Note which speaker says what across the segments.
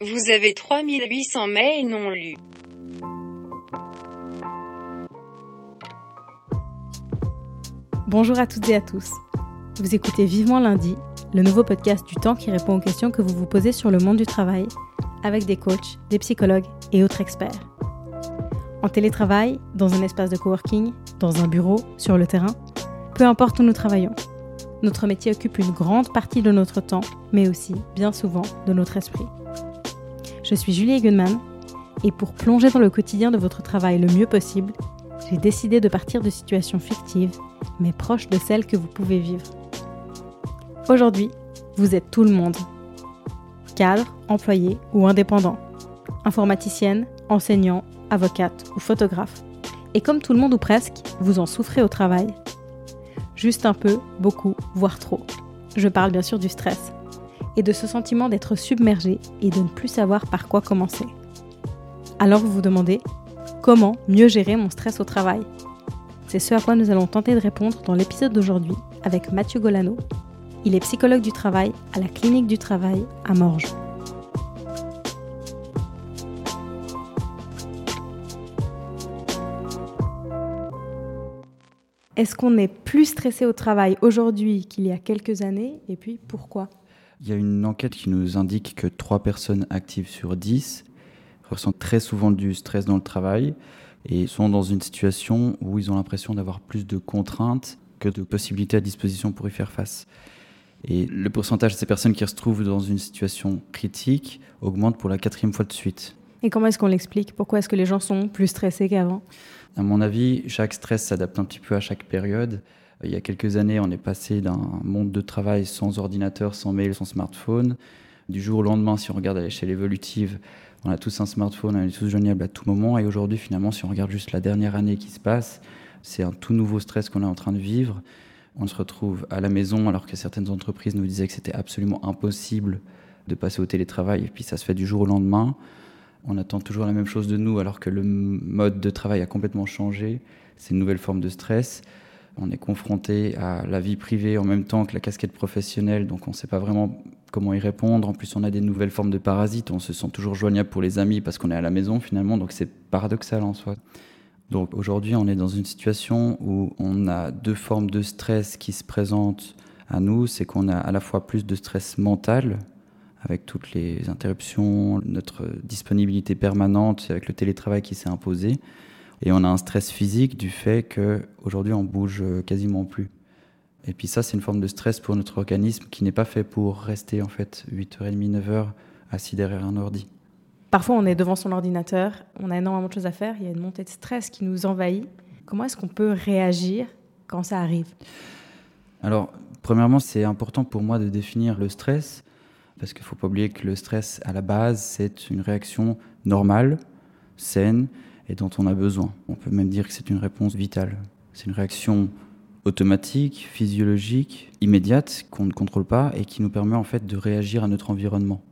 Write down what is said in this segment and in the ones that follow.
Speaker 1: Vous avez 3800 mails non lus.
Speaker 2: Bonjour à toutes et à tous. Vous écoutez Vivement Lundi, le nouveau podcast du temps qui répond aux questions que vous vous posez sur le monde du travail, avec des coachs, des psychologues et autres experts. En télétravail, dans un espace de coworking, dans un bureau, sur le terrain, peu importe où nous travaillons. Notre métier occupe une grande partie de notre temps, mais aussi, bien souvent, de notre esprit. Je suis Julie Gunman et pour plonger dans le quotidien de votre travail le mieux possible, j'ai décidé de partir de situations fictives, mais proches de celles que vous pouvez vivre. Aujourd'hui, vous êtes tout le monde. Cadre, employé ou indépendant. Informaticienne, enseignant, avocate ou photographe. Et comme tout le monde ou presque, vous en souffrez au travail. Juste un peu, beaucoup, voire trop. Je parle bien sûr du stress et de ce sentiment d'être submergé et de ne plus savoir par quoi commencer. Alors vous vous demandez, comment mieux gérer mon stress au travail? C'est ce à quoi nous allons tenter de répondre dans l'épisode d'aujourd'hui avec Mathieu Golano. Il est psychologue du travail à la clinique du travail à Morges. Est-ce qu'on est plus stressé au travail aujourd'hui qu'il y a quelques années? Et puis pourquoi?
Speaker 3: Il y a une enquête qui nous indique que 3 personnes actives sur 10 ressentent très souvent du stress dans le travail et sont dans une situation où ils ont l'impression d'avoir plus de contraintes que de possibilités à disposition pour y faire face. Et le pourcentage de ces personnes qui se trouvent dans une situation critique augmente pour la quatrième fois de suite.
Speaker 2: Et comment est-ce qu'on l'explique? Pourquoi est-ce que les gens sont plus stressés qu'avant?
Speaker 3: À mon avis, chaque stress s'adapte un petit peu à chaque période. Il y a quelques années, on est passé d'un monde de travail sans ordinateur, sans mail, sans smartphone. Du jour au lendemain, si on regarde à l'échelle évolutive, on a tous un smartphone, on est tous joignables à tout moment. Et aujourd'hui, finalement, si on regarde juste la dernière année qui se passe, c'est un tout nouveau stress qu'on est en train de vivre. On se retrouve à la maison alors que certaines entreprises nous disaient que c'était absolument impossible de passer au télétravail. Et puis ça se fait du jour au lendemain. On attend toujours la même chose de nous alors que le mode de travail a complètement changé. C'est une nouvelle forme de stress on est confronté à la vie privée en même temps que la casquette professionnelle, donc on ne sait pas vraiment comment y répondre. En plus, on a des nouvelles formes de parasites, on se sent toujours joignable pour les amis parce qu'on est à la maison finalement, donc c'est paradoxal en soi. Donc aujourd'hui, on est dans une situation où on a deux formes de stress qui se présentent à nous. C'est qu'on a à la fois plus de stress mental, avec toutes les interruptions, notre disponibilité permanente, avec le télétravail qui s'est imposé. Et on a un stress physique du fait qu'aujourd'hui on bouge quasiment plus. Et puis ça, c'est une forme de stress pour notre organisme qui n'est pas fait pour rester en fait 8h30, 9h assis derrière un ordi.
Speaker 2: Parfois, on est devant son ordinateur, on a énormément de choses à faire, il y a une montée de stress qui nous envahit. Comment est-ce qu'on peut réagir quand ça arrive?
Speaker 3: Alors, premièrement, c'est important pour moi de définir le stress, parce qu'il ne faut pas oublier que le stress, à la base, c'est une réaction normale, saine, et dont on a besoin. On peut même dire que c'est une réponse vitale. C'est une réaction automatique, physiologique, immédiate, qu'on ne contrôle pas et qui nous permet en fait de réagir à notre environnement.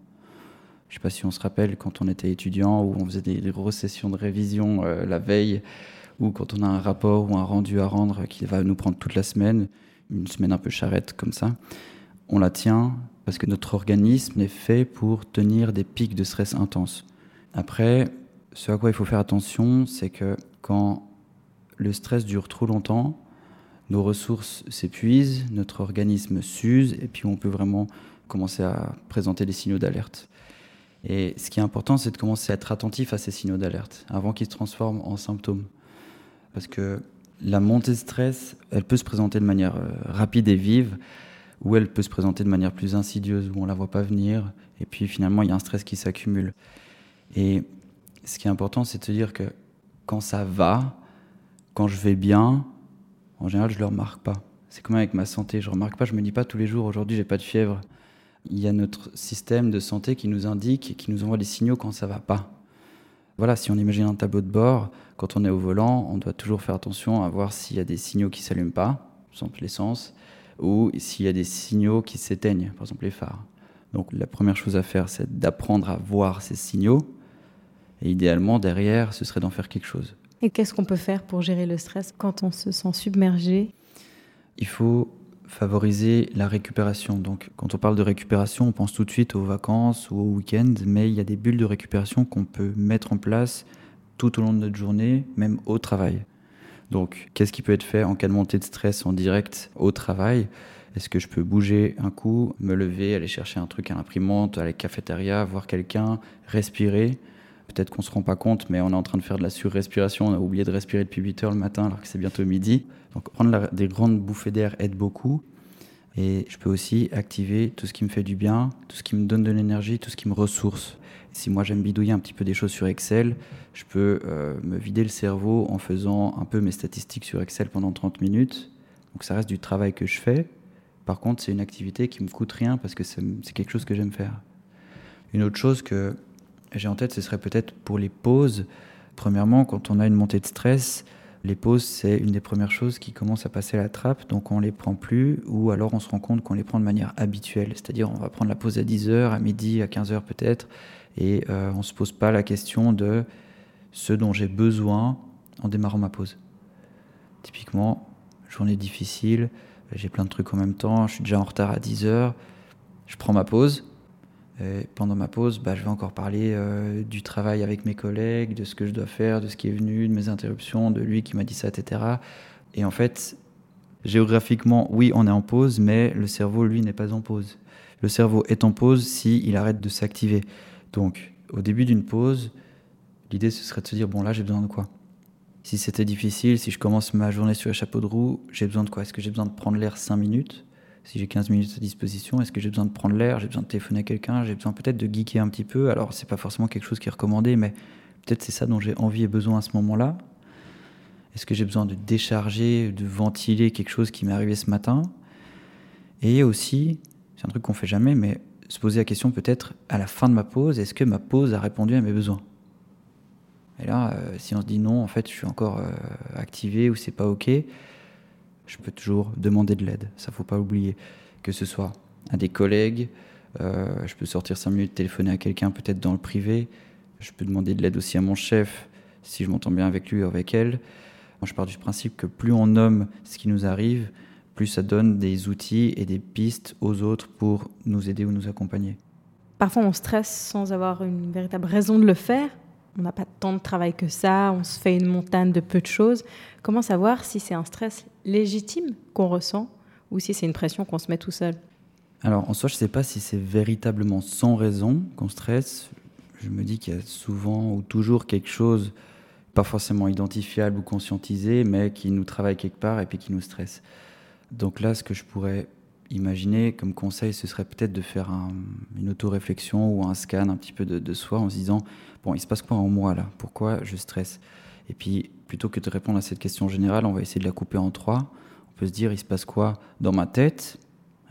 Speaker 3: Je ne sais pas si on se rappelle quand on était étudiant ou on faisait des, grosses sessions de révision euh, la veille, ou quand on a un rapport ou un rendu à rendre qui va nous prendre toute la semaine, une semaine un peu charrette comme ça, on la tient parce que notre organisme est fait pour tenir des pics de stress intenses. Après, ce à quoi il faut faire attention, c'est que quand le stress dure trop longtemps, nos ressources s'épuisent, notre organisme s'use, et puis on peut vraiment commencer à présenter des signaux d'alerte. Et ce qui est important, c'est de commencer à être attentif à ces signaux d'alerte avant qu'ils se transforment en symptômes. Parce que la montée de stress, elle peut se présenter de manière euh, rapide et vive, ou elle peut se présenter de manière plus insidieuse, où on ne la voit pas venir, et puis finalement, il y a un stress qui s'accumule. Et ce qui est important, c'est de se dire que quand ça va, quand je vais bien, en général, je ne le remarque pas. C'est comme avec ma santé, je ne remarque pas, je ne me dis pas tous les jours, aujourd'hui, j'ai pas de fièvre. Il y a notre système de santé qui nous indique qui nous envoie des signaux quand ça va pas. Voilà, si on imagine un tableau de bord, quand on est au volant, on doit toujours faire attention à voir s'il y a des signaux qui s'allument pas, par exemple l'essence, ou s'il y a des signaux qui s'éteignent, par exemple les phares. Donc la première chose à faire, c'est d'apprendre à voir ces signaux et idéalement, derrière, ce serait d'en faire quelque chose.
Speaker 2: Et qu'est-ce qu'on peut faire pour gérer le stress quand on se sent submergé?
Speaker 3: Il faut favoriser la récupération. Donc, quand on parle de récupération, on pense tout de suite aux vacances ou au week-end, mais il y a des bulles de récupération qu'on peut mettre en place tout au long de notre journée, même au travail. Donc, qu'est-ce qui peut être fait en cas de montée de stress en direct au travail? Est-ce que je peux bouger un coup, me lever, aller chercher un truc à l'imprimante, à la cafétéria, voir quelqu'un, respirer? Peut-être qu'on ne se rend pas compte, mais on est en train de faire de la surrespiration. On a oublié de respirer depuis 8 heures le matin alors que c'est bientôt midi. Donc prendre des grandes bouffées d'air aide beaucoup. Et je peux aussi activer tout ce qui me fait du bien, tout ce qui me donne de l'énergie, tout ce qui me ressource. Si moi j'aime bidouiller un petit peu des choses sur Excel, je peux euh, me vider le cerveau en faisant un peu mes statistiques sur Excel pendant 30 minutes. Donc ça reste du travail que je fais. Par contre, c'est une activité qui me coûte rien parce que c'est quelque chose que j'aime faire. Une autre chose que j'ai en tête, ce serait peut-être pour les pauses. Premièrement, quand on a une montée de stress, les pauses, c'est une des premières choses qui commence à passer la trappe, donc on les prend plus, ou alors on se rend compte qu'on les prend de manière habituelle, c'est-à-dire on va prendre la pause à 10h, à midi, à 15h peut-être, et euh, on ne se pose pas la question de ce dont j'ai besoin en démarrant ma pause. Typiquement, journée difficile, j'ai plein de trucs en même temps, je suis déjà en retard à 10 heures, je prends ma pause. Pendant ma pause, bah, je vais encore parler euh, du travail avec mes collègues, de ce que je dois faire, de ce qui est venu, de mes interruptions, de lui qui m'a dit ça, etc. Et en fait, géographiquement, oui, on est en pause, mais le cerveau, lui, n'est pas en pause. Le cerveau est en pause s'il il arrête de s'activer. Donc, au début d'une pause, l'idée ce serait de se dire bon là j'ai besoin de quoi? Si c'était difficile, si je commence ma journée sur le chapeau de roue, j'ai besoin de quoi? Est-ce que j'ai besoin de prendre l'air 5 minutes? Si j'ai 15 minutes à disposition, est-ce que j'ai besoin de prendre l'air J'ai besoin de téléphoner à quelqu'un J'ai besoin peut-être de geeker un petit peu? Alors c'est pas forcément quelque chose qui est recommandé, mais peut-être c'est ça dont j'ai envie et besoin à ce moment-là. Est-ce que j'ai besoin de décharger, de ventiler quelque chose qui m'est arrivé ce matin? Et aussi, c'est un truc qu'on fait jamais, mais se poser la question peut-être à la fin de ma pause, est-ce que ma pause a répondu à mes besoins? Et là, euh, si on se dit non, en fait, je suis encore euh, activé ou c'est pas ok, je peux toujours demander de l'aide. Ça faut pas oublier que ce soit à des collègues, euh, je peux sortir 5 minutes, téléphoner à quelqu'un peut-être dans le privé, je peux demander de l'aide aussi à mon chef si je m'entends bien avec lui ou avec elle. Je pars du principe que plus on nomme ce qui nous arrive, plus ça donne des outils et des pistes aux autres pour nous aider ou nous accompagner.
Speaker 2: Parfois, on stresse sans avoir une véritable raison de le faire. On n'a pas tant de travail que ça, on se fait une montagne de peu de choses. Comment savoir si c'est un stress légitime qu'on ressent ou si c'est une pression qu'on se met tout seul?
Speaker 3: Alors, en soi, je ne sais pas si c'est véritablement sans raison qu'on stresse. Je me dis qu'il y a souvent ou toujours quelque chose, pas forcément identifiable ou conscientisé, mais qui nous travaille quelque part et puis qui nous stresse. Donc là, ce que je pourrais imaginer comme conseil, ce serait peut-être de faire un, une auto-réflexion ou un scan un petit peu de, soi en se disant, bon, il se passe quoi en moi là? Pourquoi je stresse? Et puis, plutôt que de répondre à cette question générale, on va essayer de la couper en trois. On peut se dire, il se passe quoi dans ma tête,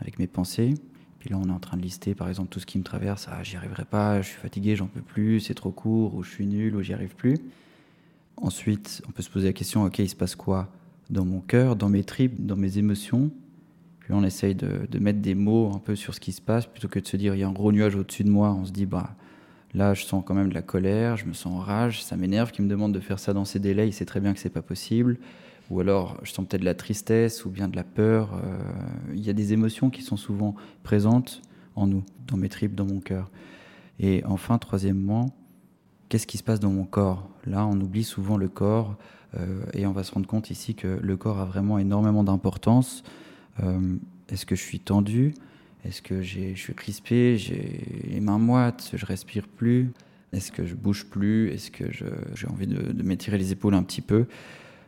Speaker 3: avec mes pensées? Puis là, on est en train de lister, par exemple, tout ce qui me traverse. Ah, j'y arriverai pas, je suis fatigué, j'en peux plus, c'est trop court, ou je suis nul, ou j'y arrive plus. Ensuite, on peut se poser la question, ok, il se passe quoi dans mon cœur, dans mes tripes, dans mes émotions? Puis on essaye de, mettre des mots un peu sur ce qui se passe, plutôt que de se dire il y a un gros nuage au-dessus de moi. On se dit bah là je sens quand même de la colère, je me sens en rage, ça m'énerve qu'il me demande de faire ça dans ces délais, il sait très bien que c'est pas possible. Ou alors je sens peut-être de la tristesse ou bien de la peur. Euh, il y a des émotions qui sont souvent présentes en nous, dans mes tripes, dans mon cœur. Et enfin, troisièmement, qu'est-ce qui se passe dans mon corps? Là, on oublie souvent le corps. Euh, et on va se rendre compte ici que le corps a vraiment énormément d'importance. Euh, est-ce que je suis tendu? Est-ce que je suis crispé? J'ai les mains moites? Je respire plus? Est-ce que je bouge plus? Est-ce que j'ai envie de, de m'étirer les épaules un petit peu?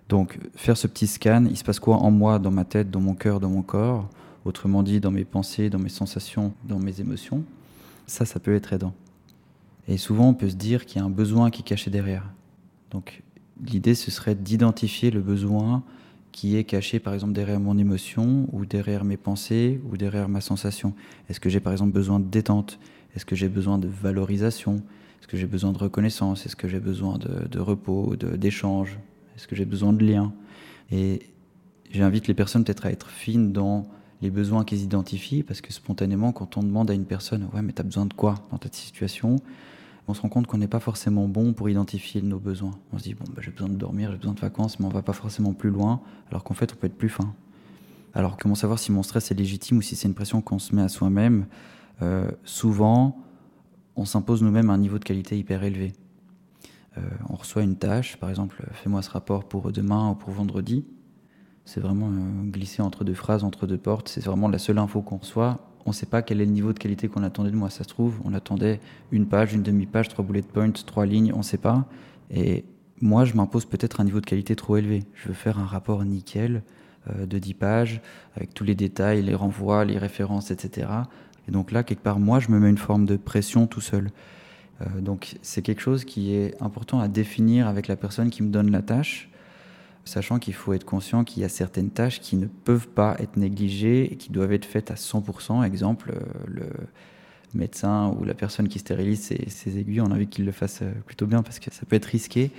Speaker 3: Donc, faire ce petit scan, il se passe quoi en moi, dans ma tête, dans mon cœur, dans mon corps? Autrement dit, dans mes pensées, dans mes sensations, dans mes émotions? Ça, ça peut être aidant. Et souvent, on peut se dire qu'il y a un besoin qui est caché derrière. Donc, l'idée, ce serait d'identifier le besoin qui est caché, par exemple, derrière mon émotion, ou derrière mes pensées, ou derrière ma sensation. Est-ce que j'ai, par exemple, besoin de détente? Est-ce que j'ai besoin de valorisation? Est-ce que j'ai besoin de reconnaissance? Est-ce que j'ai besoin de, repos, d'échange? Est-ce que j'ai besoin de lien? Et j'invite les personnes peut-être à être fines dans les besoins qu'ils identifient, parce que spontanément, quand on demande à une personne, ouais, mais tu as besoin de quoi dans ta situation? On se rend compte qu'on n'est pas forcément bon pour identifier nos besoins. On se dit, bon, bah, j'ai besoin de dormir, j'ai besoin de vacances, mais on va pas forcément plus loin, alors qu'en fait, on peut être plus fin. Alors, comment savoir si mon stress est légitime ou si c'est une pression qu'on se met à soi-même? Euh, Souvent, on s'impose nous-mêmes un niveau de qualité hyper élevé. Euh, on reçoit une tâche, par exemple, fais-moi ce rapport pour demain ou pour vendredi. C'est vraiment euh, glissé entre deux phrases, entre deux portes. C'est vraiment la seule info qu'on reçoit. On ne sait pas quel est le niveau de qualité qu'on attendait de moi. Ça se trouve, on attendait une page, une demi-page, trois bullet points, trois lignes, on ne sait pas. Et moi, je m'impose peut-être un niveau de qualité trop élevé. Je veux faire un rapport nickel euh, de 10 pages, avec tous les détails, les renvois, les références, etc. Et donc là, quelque part, moi, je me mets une forme de pression tout seul. Euh, donc c'est quelque chose qui est important à définir avec la personne qui me donne la tâche, sachant qu'il faut être conscient qu'il y a certaines tâches qui ne peuvent pas être négligées et qui doivent être faites à 100%. Exemple, euh, le médecin ou la personne qui stérilise ses, aiguilles, on a envie qu'il le fasse euh, plutôt bien parce que ça peut être risqué.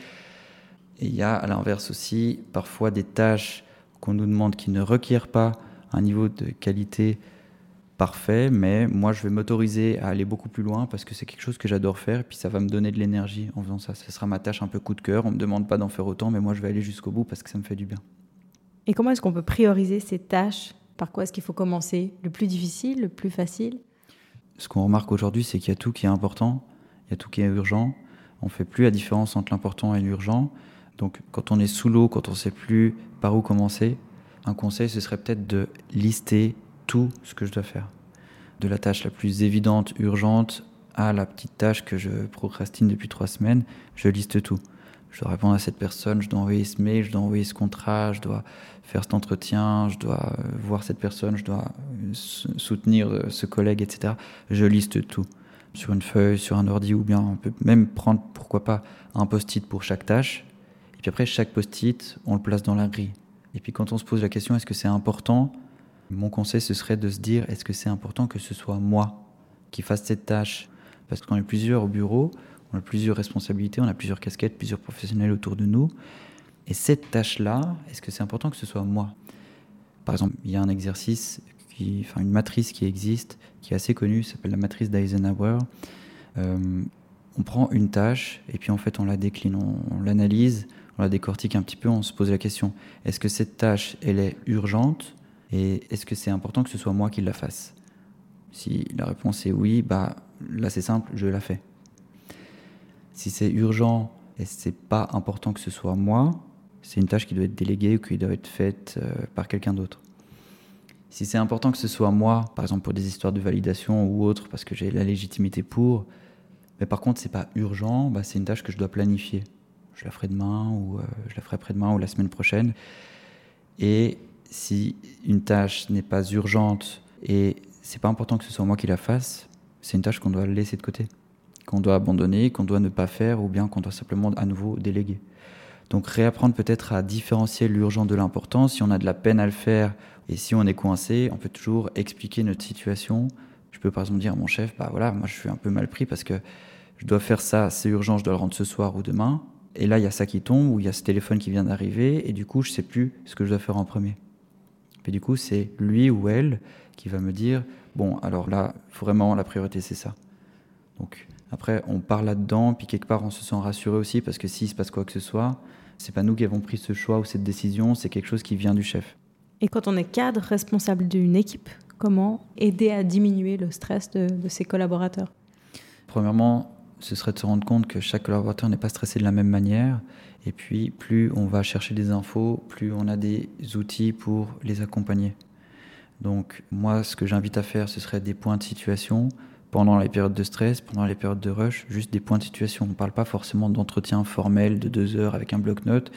Speaker 3: Et il y a à l'inverse aussi parfois des tâches qu'on nous demande qui ne requièrent pas un niveau de qualité parfait, mais moi je vais m'autoriser à aller beaucoup plus loin parce que c'est quelque chose que j'adore faire et puis ça va me donner de l'énergie en faisant ça. Ce sera ma tâche un peu coup de cœur, on me demande pas d'en faire autant, mais moi je vais aller jusqu'au bout parce que ça me fait du bien.
Speaker 2: Et comment est-ce qu'on peut prioriser ces tâches? Par quoi est-ce qu'il faut commencer? Le plus difficile, le plus facile?
Speaker 3: Ce qu'on remarque aujourd'hui, c'est qu'il y a tout qui est important, il y a tout qui est urgent. On fait plus la différence entre l'important et l'urgent. Donc quand on est sous l'eau, quand on sait plus par où commencer, un conseil ce serait peut-être de lister tout ce que je dois faire. De la tâche la plus évidente, urgente, à la petite tâche que je procrastine depuis trois semaines, je liste tout. Je dois répondre à cette personne, je dois envoyer ce mail, je dois envoyer ce contrat, je dois faire cet entretien, je dois euh, voir cette personne, je dois euh, soutenir euh, ce collègue, etc. Je liste tout sur une feuille, sur un ordi, ou bien on peut même prendre, pourquoi pas, un post-it pour chaque tâche. Et puis après, chaque post-it, on le place dans la grille. Et puis quand on se pose la question, est-ce que c'est important mon conseil, ce serait de se dire, est-ce que c'est important que ce soit moi qui fasse cette tâche? Parce qu'on est plusieurs au bureau, on a plusieurs responsabilités, on a plusieurs casquettes, plusieurs professionnels autour de nous. Et cette tâche-là, est-ce que c'est important que ce soit moi? Par exemple, il y a un exercice, une matrice qui existe, qui est assez connue, s'appelle la matrice d'Eisenhower. Euh, on prend une tâche et puis en fait on la décline, on l'analyse, on la décortique un petit peu, on se pose la question, est-ce que cette tâche, elle est urgente? Et est-ce que c'est important que ce soit moi qui la fasse? Si la réponse est oui, bah là c'est simple, je la fais. Si c'est urgent et c'est pas important que ce soit moi, c'est une tâche qui doit être déléguée ou qui doit être faite euh, par quelqu'un d'autre. Si c'est important que ce soit moi, par exemple pour des histoires de validation ou autre, parce que j'ai la légitimité pour, mais par contre c'est pas urgent, bah, c'est une tâche que je dois planifier. Je la ferai demain ou euh, je la ferai après-demain ou la semaine prochaine. Et si une tâche n'est pas urgente et c'est pas important que ce soit moi qui la fasse, c'est une tâche qu'on doit laisser de côté, qu'on doit abandonner, qu'on doit ne pas faire ou bien qu'on doit simplement à nouveau déléguer. Donc réapprendre peut-être à différencier l'urgent de l'important. Si on a de la peine à le faire et si on est coincé, on peut toujours expliquer notre situation. Je peux par exemple dire à mon chef, bah voilà, moi je suis un peu mal pris parce que je dois faire ça, c'est urgent, je dois le rendre ce soir ou demain. Et là, il y a ça qui tombe ou il y a ce téléphone qui vient d'arriver et du coup, je sais plus ce que je dois faire en premier. Et du coup, c'est lui ou elle qui va me dire bon, alors là, vraiment, la priorité, c'est ça. Donc, après, on part là-dedans, puis quelque part, on se sent rassuré aussi, parce que s'il se passe quoi que ce soit, c'est pas nous qui avons pris ce choix ou cette décision, c'est quelque chose qui vient du chef.
Speaker 2: Et quand on est cadre responsable d'une équipe, comment aider à diminuer le stress de, de ses collaborateurs?
Speaker 3: Premièrement, ce serait de se rendre compte que chaque collaborateur n'est pas stressé de la même manière. Et puis, plus on va chercher des infos, plus on a des outils pour les accompagner. Donc, moi, ce que j'invite à faire, ce serait des points de situation pendant les périodes de stress, pendant les périodes de rush, juste des points de situation. On ne parle pas forcément d'entretien formel de deux heures avec un bloc-notes.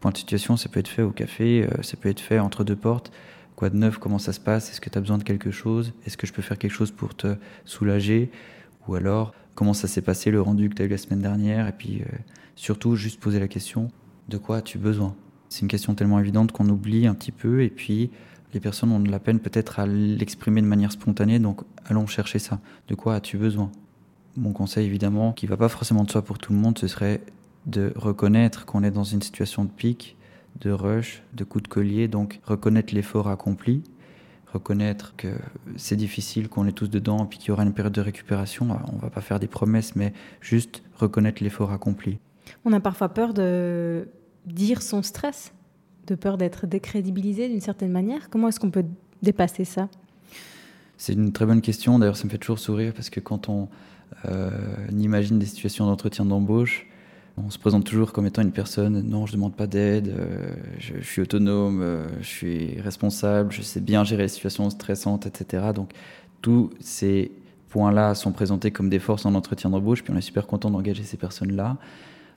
Speaker 3: Point de situation, ça peut être fait au café, euh, ça peut être fait entre deux portes. Quoi de neuf? Comment ça se passe? Est-ce que tu as besoin de quelque chose? Est-ce que je peux faire quelque chose pour te soulager? Ou alors, comment ça s'est passé le rendu que tu as eu la semaine dernière? Et puis, euh, surtout, juste poser la question de quoi as-tu besoin? C'est une question tellement évidente qu'on oublie un petit peu. Et puis, les personnes ont de la peine peut-être à l'exprimer de manière spontanée, donc allons chercher ça. De quoi as-tu besoin? Mon conseil, évidemment, qui va pas forcément de soi pour tout le monde, ce serait de reconnaître qu'on est dans une situation de pic, de rush, de coup de collier, donc reconnaître l'effort accompli, reconnaître que c'est difficile, qu'on est tous dedans, puis qu'il y aura une période de récupération. On va pas faire des promesses, mais juste reconnaître l'effort accompli.
Speaker 2: On a parfois peur de dire son stress, de peur d'être décrédibilisé d'une certaine manière. Comment est-ce qu'on peut dépasser ça?
Speaker 3: C'est une très bonne question. D'ailleurs, ça me fait toujours sourire parce que quand on euh, imagine des situations d'entretien d'embauche, on se présente toujours comme étant une personne, non, je ne demande pas d'aide, euh, je, suis autonome, euh, je suis responsable, je sais bien gérer les situations stressantes, etc. Donc, tous ces points-là sont présentés comme des forces en entretien d'embauche, puis on est super content d'engager ces personnes-là,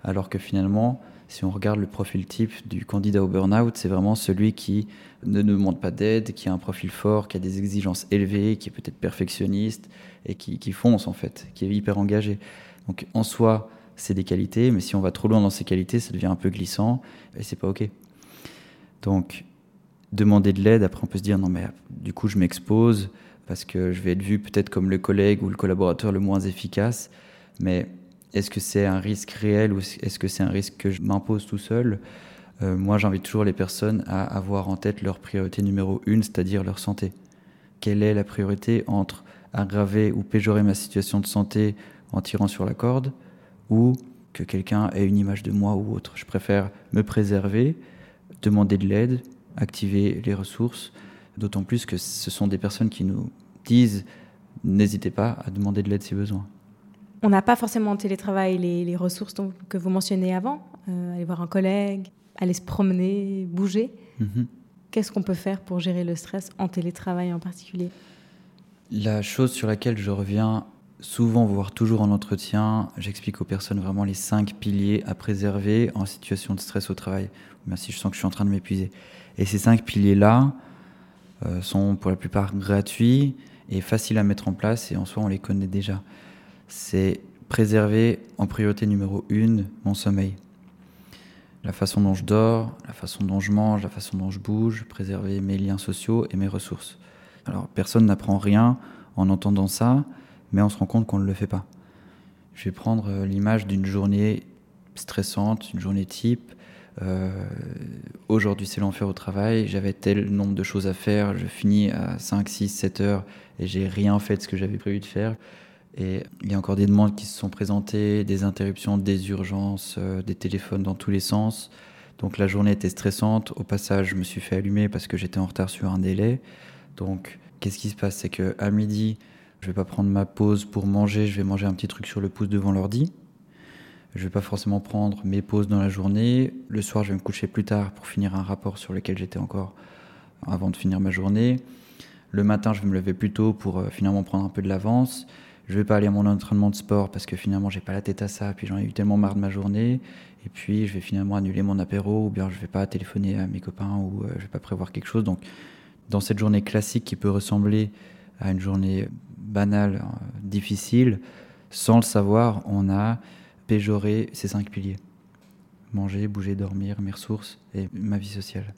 Speaker 3: alors que finalement, si on regarde le profil type du candidat au burn-out, c'est vraiment celui qui ne demande pas d'aide, qui a un profil fort, qui a des exigences élevées, qui est peut-être perfectionniste et qui, fonce en fait, qui est hyper engagé. Donc en soi, c'est des qualités, mais si on va trop loin dans ces qualités, ça devient un peu glissant et c'est pas ok. Donc demander de l'aide, après on peut se dire non mais du coup je m'expose parce que je vais être vu peut-être comme le collègue ou le collaborateur le moins efficace, mais est-ce que c'est un risque réel ou est-ce que c'est un risque que je m'impose tout seul? Euh, Moi, j'invite toujours les personnes à avoir en tête leur priorité numéro une, c'est-à-dire leur santé. Quelle est la priorité entre aggraver ou péjorer ma situation de santé en tirant sur la corde ou que quelqu'un ait une image de moi ou autre? Je préfère me préserver, demander de l'aide, activer les ressources, d'autant plus que ce sont des personnes qui nous disent n'hésitez pas à demander de l'aide si besoin
Speaker 2: on n'a pas forcément en télétravail les, les ressources que vous mentionnez avant, euh, aller voir un collègue, aller se promener, bouger. -hmm. Qu'est-ce qu'on peut faire pour gérer le stress en télétravail en particulier?
Speaker 3: La chose sur laquelle je reviens souvent, voire toujours en entretien, j'explique aux personnes vraiment les cinq piliers à préserver en situation de stress au travail. Merci, je sens que je suis en train de m'épuiser. Et ces cinq piliers-là euh, sont pour la plupart gratuits et faciles à mettre en place et en soi on les connaît déjà c'est préserver en priorité numéro une mon sommeil. La façon dont je dors, la façon dont je mange, la façon dont je bouge, préserver mes liens sociaux et mes ressources. Alors personne n'apprend rien en entendant ça, mais on se rend compte qu'on ne le fait pas. Je vais prendre l'image d'une journée stressante, une journée type. Euh, Aujourd'hui c'est l'enfer au travail, j'avais tel nombre de choses à faire, je finis à 5, 6, 7 heures et j'ai rien fait de ce que j'avais prévu de faire. Et il y a encore des demandes qui se sont présentées, des interruptions, des urgences, euh, des téléphones dans tous les sens. Donc la journée était stressante. Au passage, je me suis fait allumer parce que j'étais en retard sur un délai. Donc qu'est-ce qui se passe? C'est qu'à midi, je vais pas prendre ma pause pour manger, je vais manger un petit truc sur le pouce devant l'ordi. Je vais pas forcément prendre mes pauses dans la journée. Le soir, je vais me coucher plus tard pour finir un rapport sur lequel j'étais encore avant de finir ma journée. Le matin, je vais me lever plus tôt pour euh, finalement prendre un peu de l'avance je vais pas aller à mon entraînement de sport parce que finalement j'ai pas la tête à ça, puis j'en ai eu tellement marre de ma journée, et puis je vais finalement annuler mon apéro, ou bien je vais pas téléphoner à mes copains, ou euh, je vais pas prévoir quelque chose. Donc dans cette journée classique qui peut ressembler à une journée banale, euh, difficile, sans le savoir, on a péjoré ces cinq piliers. Manger, bouger, dormir, mes ressources et ma vie sociale.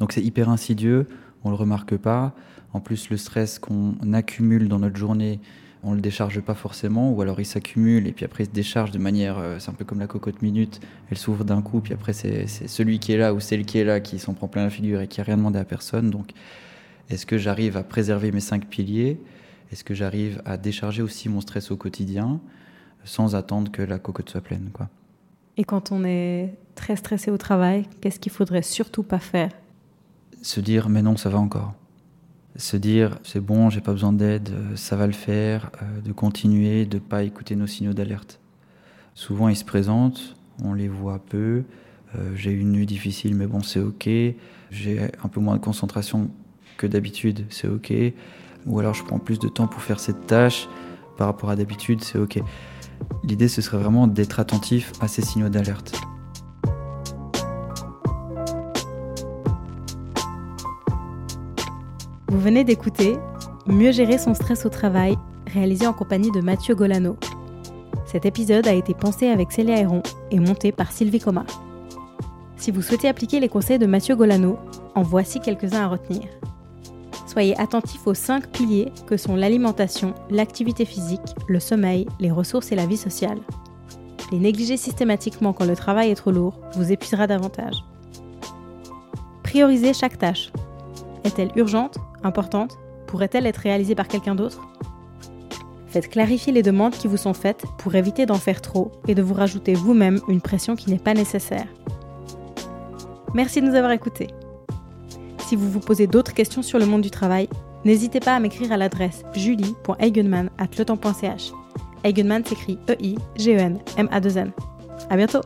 Speaker 3: Donc c'est hyper insidieux, on le remarque pas. En plus, le stress qu'on accumule dans notre journée, on le décharge pas forcément, ou alors il s'accumule et puis après il se décharge de manière, euh, c'est un peu comme la cocotte minute, elle s'ouvre d'un coup, puis après c'est celui qui est là ou celle qui est là qui s'en prend plein la figure et qui a rien demandé à personne. Donc est-ce que j'arrive à préserver mes cinq piliers? Est-ce que j'arrive à décharger aussi mon stress au quotidien sans attendre que la cocotte soit pleine quoi?
Speaker 2: Et quand on est très stressé au travail, qu'est-ce qu'il faudrait surtout pas faire?
Speaker 3: Se dire mais non, ça va encore se dire c'est bon, j'ai pas besoin d'aide, euh, ça va le faire, euh, de continuer, de pas écouter nos signaux d'alerte. Souvent ils se présentent, on les voit peu, euh, j'ai une nuit difficile mais bon c'est ok, j'ai un peu moins de concentration que d'habitude, c'est ok, ou alors je prends plus de temps pour faire cette tâche par rapport à d'habitude, c'est ok. L'idée ce serait vraiment d'être attentif à ces signaux d'alerte.
Speaker 2: Vous venez d'écouter Mieux gérer son stress au travail, réalisé en compagnie de Mathieu Golano. Cet épisode a été pensé avec Célia Héron et monté par Sylvie Coma. Si vous souhaitez appliquer les conseils de Mathieu Golano, en voici quelques-uns à retenir. Soyez attentifs aux cinq piliers que sont l'alimentation, l'activité physique, le sommeil, les ressources et la vie sociale. Les négliger systématiquement quand le travail est trop lourd vous épuisera davantage. Priorisez chaque tâche. Est-elle urgente importante, pourrait-elle être réalisée par quelqu'un d'autre? Faites clarifier les demandes qui vous sont faites pour éviter d'en faire trop et de vous rajouter vous-même une pression qui n'est pas nécessaire. Merci de nous avoir écoutés. Si vous vous posez d'autres questions sur le monde du travail, n'hésitez pas à m'écrire à l'adresse julie.eigenman.letemps.ch. Eigenman s'écrit E-I-G-E-N M-A-2-N. À bientôt!